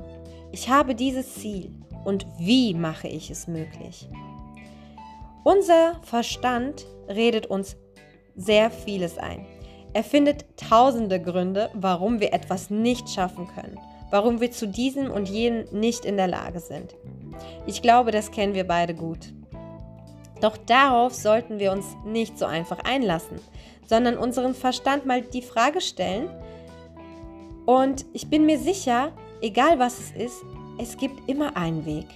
ich habe dieses Ziel und wie mache ich es möglich? Unser Verstand redet uns sehr vieles ein. Er findet tausende Gründe, warum wir etwas nicht schaffen können, warum wir zu diesem und jenem nicht in der Lage sind. Ich glaube, das kennen wir beide gut. Doch darauf sollten wir uns nicht so einfach einlassen, sondern unseren Verstand mal die Frage stellen. Und ich bin mir sicher, egal was es ist, es gibt immer einen Weg.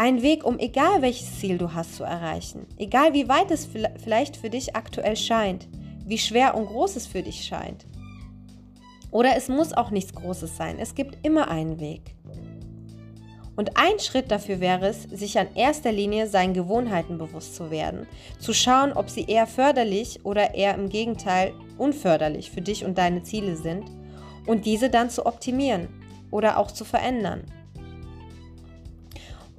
Ein Weg, um egal welches Ziel du hast zu erreichen, egal wie weit es vielleicht für dich aktuell scheint, wie schwer und groß es für dich scheint. Oder es muss auch nichts Großes sein, es gibt immer einen Weg. Und ein Schritt dafür wäre es, sich an erster Linie seinen Gewohnheiten bewusst zu werden, zu schauen, ob sie eher förderlich oder eher im Gegenteil unförderlich für dich und deine Ziele sind und diese dann zu optimieren oder auch zu verändern.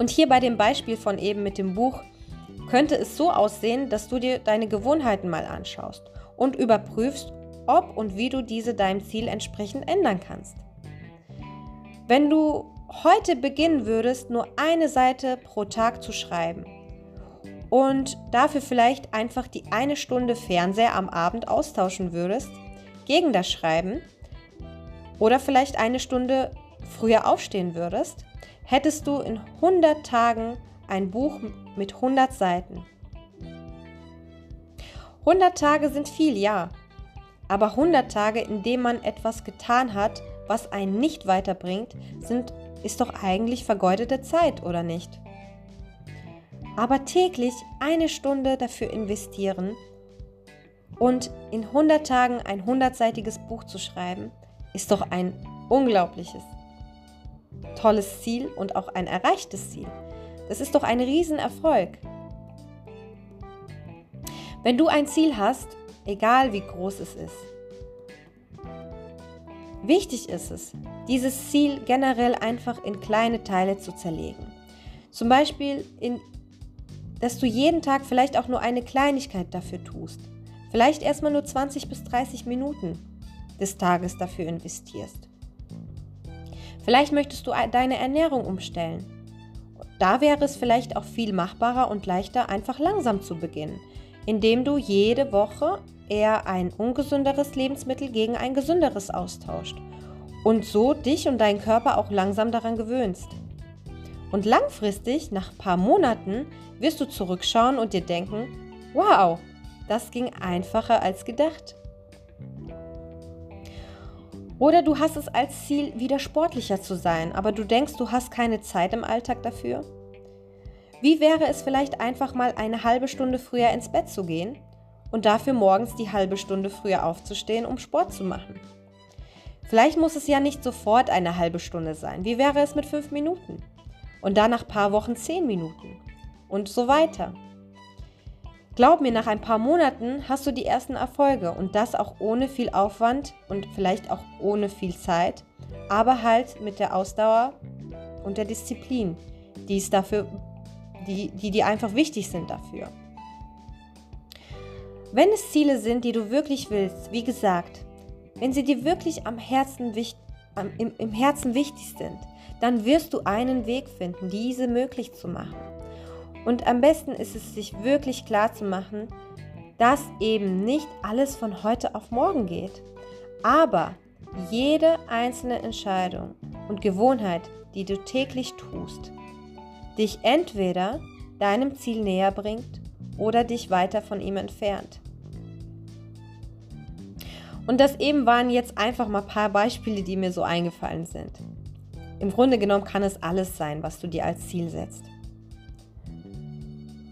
Und hier bei dem Beispiel von eben mit dem Buch könnte es so aussehen, dass du dir deine Gewohnheiten mal anschaust und überprüfst, ob und wie du diese deinem Ziel entsprechend ändern kannst. Wenn du heute beginnen würdest, nur eine Seite pro Tag zu schreiben und dafür vielleicht einfach die eine Stunde Fernseher am Abend austauschen würdest gegen das Schreiben oder vielleicht eine Stunde früher aufstehen würdest, hättest du in 100 Tagen ein Buch mit 100 Seiten. 100 Tage sind viel, ja, aber 100 Tage, in denen man etwas getan hat, was einen nicht weiterbringt, sind, ist doch eigentlich vergeudete Zeit, oder nicht? Aber täglich eine Stunde dafür investieren und in 100 Tagen ein 100-seitiges Buch zu schreiben, ist doch ein unglaubliches, tolles Ziel und auch ein erreichtes Ziel. Das ist doch ein Riesenerfolg. Wenn du ein Ziel hast, egal wie groß es ist, wichtig ist es, dieses Ziel generell einfach in kleine Teile zu zerlegen. Zum Beispiel, in, dass du jeden Tag vielleicht auch nur eine Kleinigkeit dafür tust. Vielleicht erstmal nur 20 bis 30 Minuten des Tages dafür investierst. Vielleicht möchtest du deine Ernährung umstellen. Da wäre es vielleicht auch viel machbarer und leichter, einfach langsam zu beginnen, indem du jede Woche eher ein ungesünderes Lebensmittel gegen ein gesünderes austauscht und so dich und deinen Körper auch langsam daran gewöhnst. Und langfristig, nach ein paar Monaten, wirst du zurückschauen und dir denken, wow, das ging einfacher als gedacht. Oder du hast es als Ziel, wieder sportlicher zu sein, aber du denkst, du hast keine Zeit im Alltag dafür? Wie wäre es vielleicht einfach mal eine halbe Stunde früher ins Bett zu gehen und dafür morgens die halbe Stunde früher aufzustehen, um Sport zu machen? Vielleicht muss es ja nicht sofort eine halbe Stunde sein. Wie wäre es mit fünf Minuten? Und dann nach paar Wochen zehn Minuten. Und so weiter. Glaub mir, nach ein paar Monaten hast du die ersten Erfolge und das auch ohne viel Aufwand und vielleicht auch ohne viel Zeit, aber halt mit der Ausdauer und der Disziplin, die es dafür, die, die, die einfach wichtig sind dafür. Wenn es Ziele sind, die du wirklich willst, wie gesagt, wenn sie dir wirklich am Herzen, im, im Herzen wichtig sind, dann wirst du einen Weg finden, diese möglich zu machen. Und am besten ist es, sich wirklich klar zu machen, dass eben nicht alles von heute auf morgen geht. Aber jede einzelne Entscheidung und Gewohnheit, die du täglich tust, dich entweder deinem Ziel näher bringt oder dich weiter von ihm entfernt. Und das eben waren jetzt einfach mal ein paar Beispiele, die mir so eingefallen sind. Im Grunde genommen kann es alles sein, was du dir als Ziel setzt.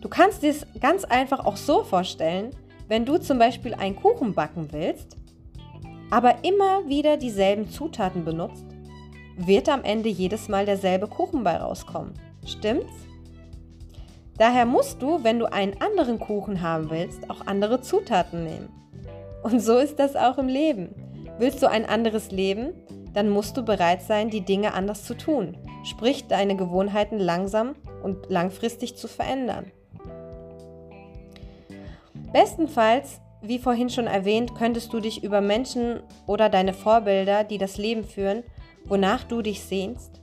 Du kannst dir es ganz einfach auch so vorstellen, wenn du zum Beispiel einen Kuchen backen willst, aber immer wieder dieselben Zutaten benutzt, wird am Ende jedes Mal derselbe Kuchen bei rauskommen. Stimmt's? Daher musst du, wenn du einen anderen Kuchen haben willst, auch andere Zutaten nehmen. Und so ist das auch im Leben. Willst du ein anderes Leben, dann musst du bereit sein, die Dinge anders zu tun, sprich deine Gewohnheiten langsam und langfristig zu verändern. Bestenfalls, wie vorhin schon erwähnt, könntest du dich über Menschen oder deine Vorbilder, die das Leben führen, wonach du dich sehnst,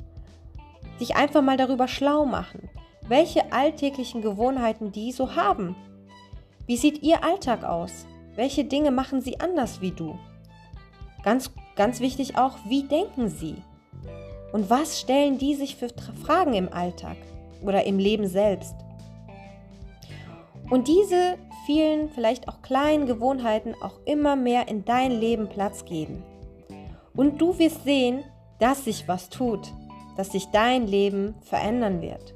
dich einfach mal darüber schlau machen, welche alltäglichen Gewohnheiten die so haben. Wie sieht ihr Alltag aus? Welche Dinge machen sie anders wie du? Ganz, ganz wichtig auch, wie denken sie? Und was stellen die sich für Fragen im Alltag oder im Leben selbst? Und diese vielen, vielleicht auch kleinen Gewohnheiten auch immer mehr in dein Leben Platz geben. Und du wirst sehen, dass sich was tut, dass sich dein Leben verändern wird.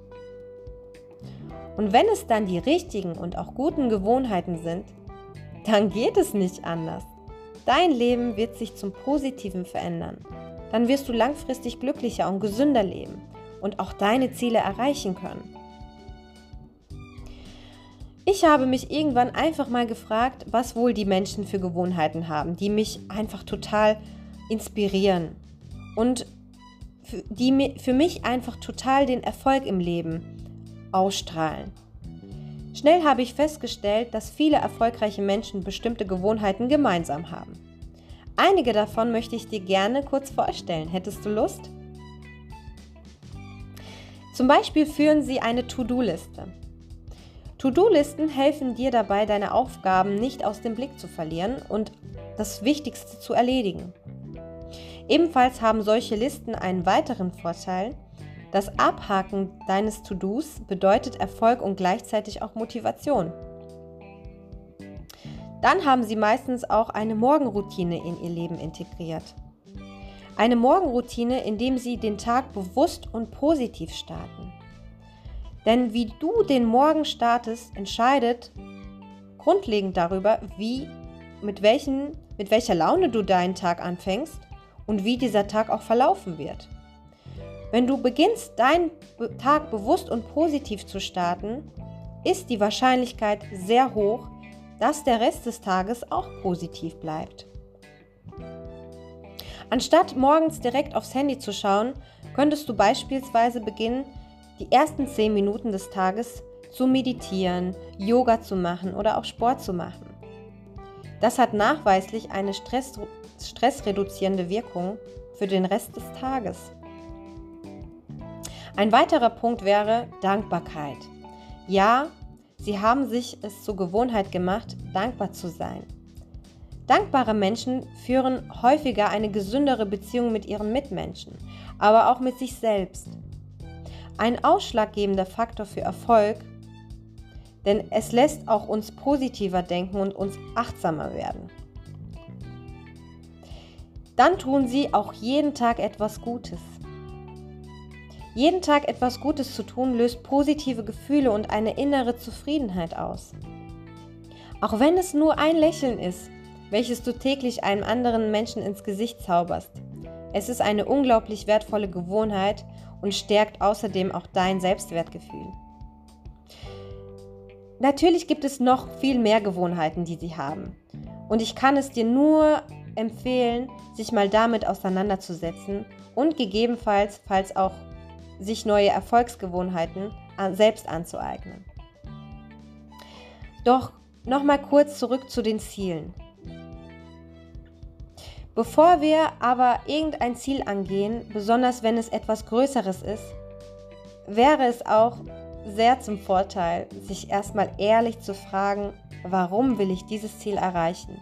Und wenn es dann die richtigen und auch guten Gewohnheiten sind, dann geht es nicht anders. Dein Leben wird sich zum Positiven verändern. Dann wirst du langfristig glücklicher und gesünder leben und auch deine Ziele erreichen können. Ich habe mich irgendwann einfach mal gefragt, was wohl die Menschen für Gewohnheiten haben, die mich einfach total inspirieren und die für mich einfach total den Erfolg im Leben ausstrahlen. Schnell habe ich festgestellt, dass viele erfolgreiche Menschen bestimmte Gewohnheiten gemeinsam haben. Einige davon möchte ich dir gerne kurz vorstellen. Hättest du Lust? Zum Beispiel führen sie eine To-Do-Liste. To-Do-Listen helfen dir dabei, deine Aufgaben nicht aus dem Blick zu verlieren und das Wichtigste zu erledigen. Ebenfalls haben solche Listen einen weiteren Vorteil. Das Abhaken deines To-Dos bedeutet Erfolg und gleichzeitig auch Motivation. Dann haben sie meistens auch eine Morgenroutine in ihr Leben integriert. Eine Morgenroutine, in dem sie den Tag bewusst und positiv starten. Denn wie du den Morgen startest, entscheidet grundlegend darüber, wie, mit, welchen, mit welcher Laune du deinen Tag anfängst und wie dieser Tag auch verlaufen wird. Wenn du beginnst, deinen Tag bewusst und positiv zu starten, ist die Wahrscheinlichkeit sehr hoch, dass der Rest des Tages auch positiv bleibt. Anstatt morgens direkt aufs Handy zu schauen, könntest du beispielsweise beginnen, die ersten 10 Minuten des Tages zu meditieren, Yoga zu machen oder auch Sport zu machen. Das hat nachweislich eine Stress, stressreduzierende Wirkung für den Rest des Tages. Ein weiterer Punkt wäre Dankbarkeit. Ja, sie haben sich es zur Gewohnheit gemacht, dankbar zu sein. Dankbare Menschen führen häufiger eine gesündere Beziehung mit ihren Mitmenschen, aber auch mit sich selbst. Ein ausschlaggebender Faktor für Erfolg, denn es lässt auch uns positiver denken und uns achtsamer werden. Dann tun sie auch jeden Tag etwas Gutes. Jeden Tag etwas Gutes zu tun löst positive Gefühle und eine innere Zufriedenheit aus. Auch wenn es nur ein Lächeln ist, welches du täglich einem anderen Menschen ins Gesicht zauberst. Es ist eine unglaublich wertvolle Gewohnheit und stärkt außerdem auch dein Selbstwertgefühl. Natürlich gibt es noch viel mehr Gewohnheiten, die sie haben. Und ich kann es dir nur empfehlen, sich mal damit auseinanderzusetzen und gegebenenfalls, falls auch sich neue Erfolgsgewohnheiten selbst anzueignen. Doch nochmal kurz zurück zu den Zielen. Bevor wir aber irgendein Ziel angehen, besonders wenn es etwas Größeres ist, wäre es auch sehr zum Vorteil, sich erstmal ehrlich zu fragen, warum will ich dieses Ziel erreichen?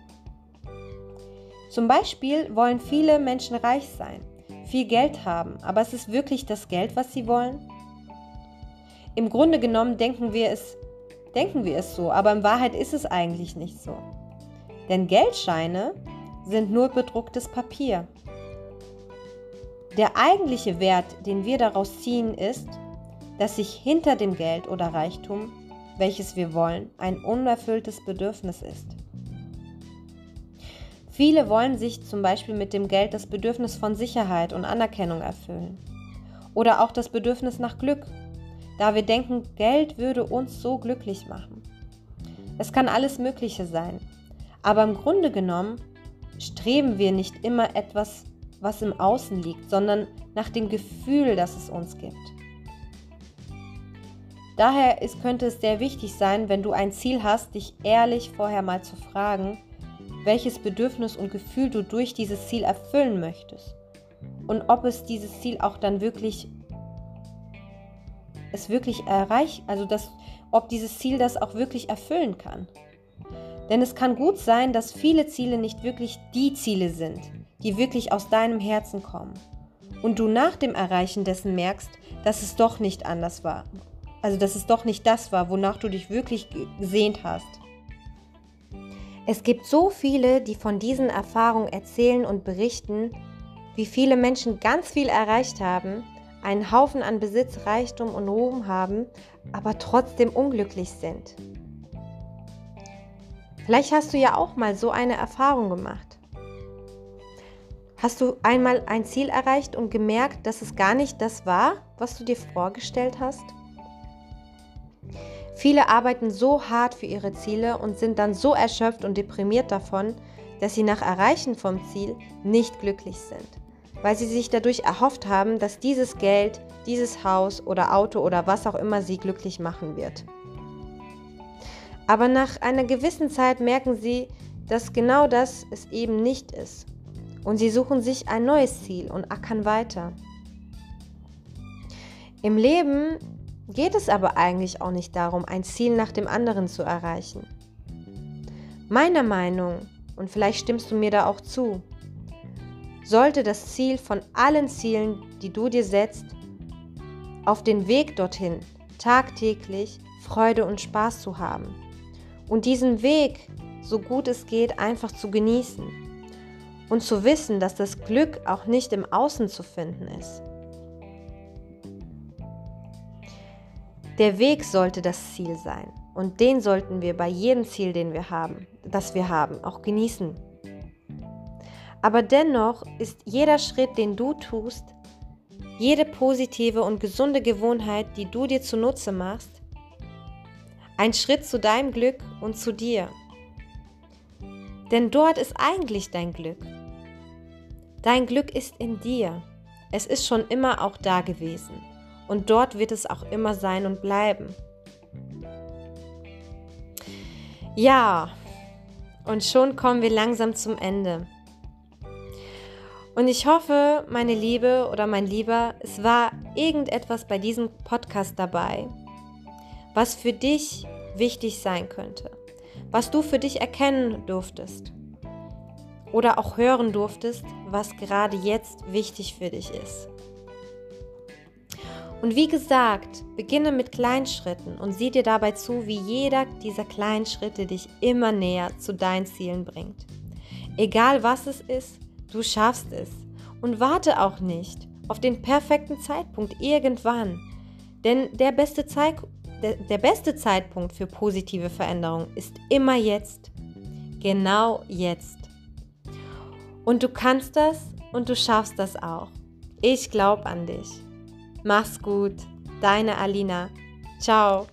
Zum Beispiel wollen viele Menschen reich sein, viel Geld haben, aber es ist wirklich das Geld, was sie wollen? Im Grunde genommen denken wir es, denken wir es so, aber in Wahrheit ist es eigentlich nicht so. Denn Geldscheine sind nur bedrucktes Papier. Der eigentliche Wert, den wir daraus ziehen, ist, dass sich hinter dem Geld oder Reichtum, welches wir wollen, ein unerfülltes Bedürfnis ist. Viele wollen sich zum Beispiel mit dem Geld das Bedürfnis von Sicherheit und Anerkennung erfüllen. Oder auch das Bedürfnis nach Glück, da wir denken, Geld würde uns so glücklich machen. Es kann alles Mögliche sein, aber im Grunde genommen streben wir nicht immer etwas, was im Außen liegt, sondern nach dem Gefühl, das es uns gibt. Daher ist, könnte es sehr wichtig sein, wenn du ein Ziel hast, dich ehrlich vorher mal zu fragen, welches Bedürfnis und Gefühl du durch dieses Ziel erfüllen möchtest und ob es dieses Ziel auch dann wirklich es wirklich erreicht, also das, ob dieses Ziel das auch wirklich erfüllen kann. Denn es kann gut sein, dass viele Ziele nicht wirklich die Ziele sind, die wirklich aus deinem Herzen kommen. Und du nach dem Erreichen dessen merkst, dass es doch nicht anders war. Also dass es doch nicht das war, wonach du dich wirklich gesehnt hast. Es gibt so viele, die von diesen Erfahrungen erzählen und berichten, wie viele Menschen ganz viel erreicht haben, einen Haufen an Besitz, Reichtum und Ruhm haben, aber trotzdem unglücklich sind. Vielleicht hast du ja auch mal so eine Erfahrung gemacht. Hast du einmal ein Ziel erreicht und gemerkt, dass es gar nicht das war, was du dir vorgestellt hast? Viele arbeiten so hart für ihre Ziele und sind dann so erschöpft und deprimiert davon, dass sie nach Erreichen vom Ziel nicht glücklich sind, weil sie sich dadurch erhofft haben, dass dieses Geld, dieses Haus oder Auto oder was auch immer sie glücklich machen wird. Aber nach einer gewissen Zeit merken sie, dass genau das es eben nicht ist. Und sie suchen sich ein neues Ziel und ackern weiter. Im Leben geht es aber eigentlich auch nicht darum, ein Ziel nach dem anderen zu erreichen. Meiner Meinung, und vielleicht stimmst du mir da auch zu, sollte das Ziel von allen Zielen, die du dir setzt, auf den Weg dorthin tagtäglich Freude und Spaß zu haben und diesen Weg, so gut es geht, einfach zu genießen. Und zu wissen, dass das Glück auch nicht im Außen zu finden ist. Der Weg sollte das Ziel sein. Und den sollten wir bei jedem Ziel, den wir haben, das wir haben, auch genießen. Aber dennoch ist jeder Schritt, den du tust, jede positive und gesunde Gewohnheit, die du dir zunutze machst, ein Schritt zu deinem Glück und zu dir. Denn dort ist eigentlich dein Glück. Dein Glück ist in dir. Es ist schon immer auch da gewesen. Und dort wird es auch immer sein und bleiben. Ja, und schon kommen wir langsam zum Ende. Und ich hoffe, meine Liebe oder mein Lieber, es war irgendetwas bei diesem Podcast dabei, was für dich wichtig sein könnte, was du für dich erkennen durftest oder auch hören durftest, was gerade jetzt wichtig für dich ist. Und wie gesagt, beginne mit Kleinschritten und sieh dir dabei zu, wie jeder dieser kleinen Schritte dich immer näher zu deinen Zielen bringt. Egal was es ist, du schaffst es. Und warte auch nicht auf den perfekten Zeitpunkt irgendwann. Denn der beste, Zeit, der, der beste Zeitpunkt für positive Veränderung ist immer jetzt. Genau jetzt. Und du kannst das und du schaffst das auch. Ich glaube an dich. Mach's gut, deine Alina. Ciao.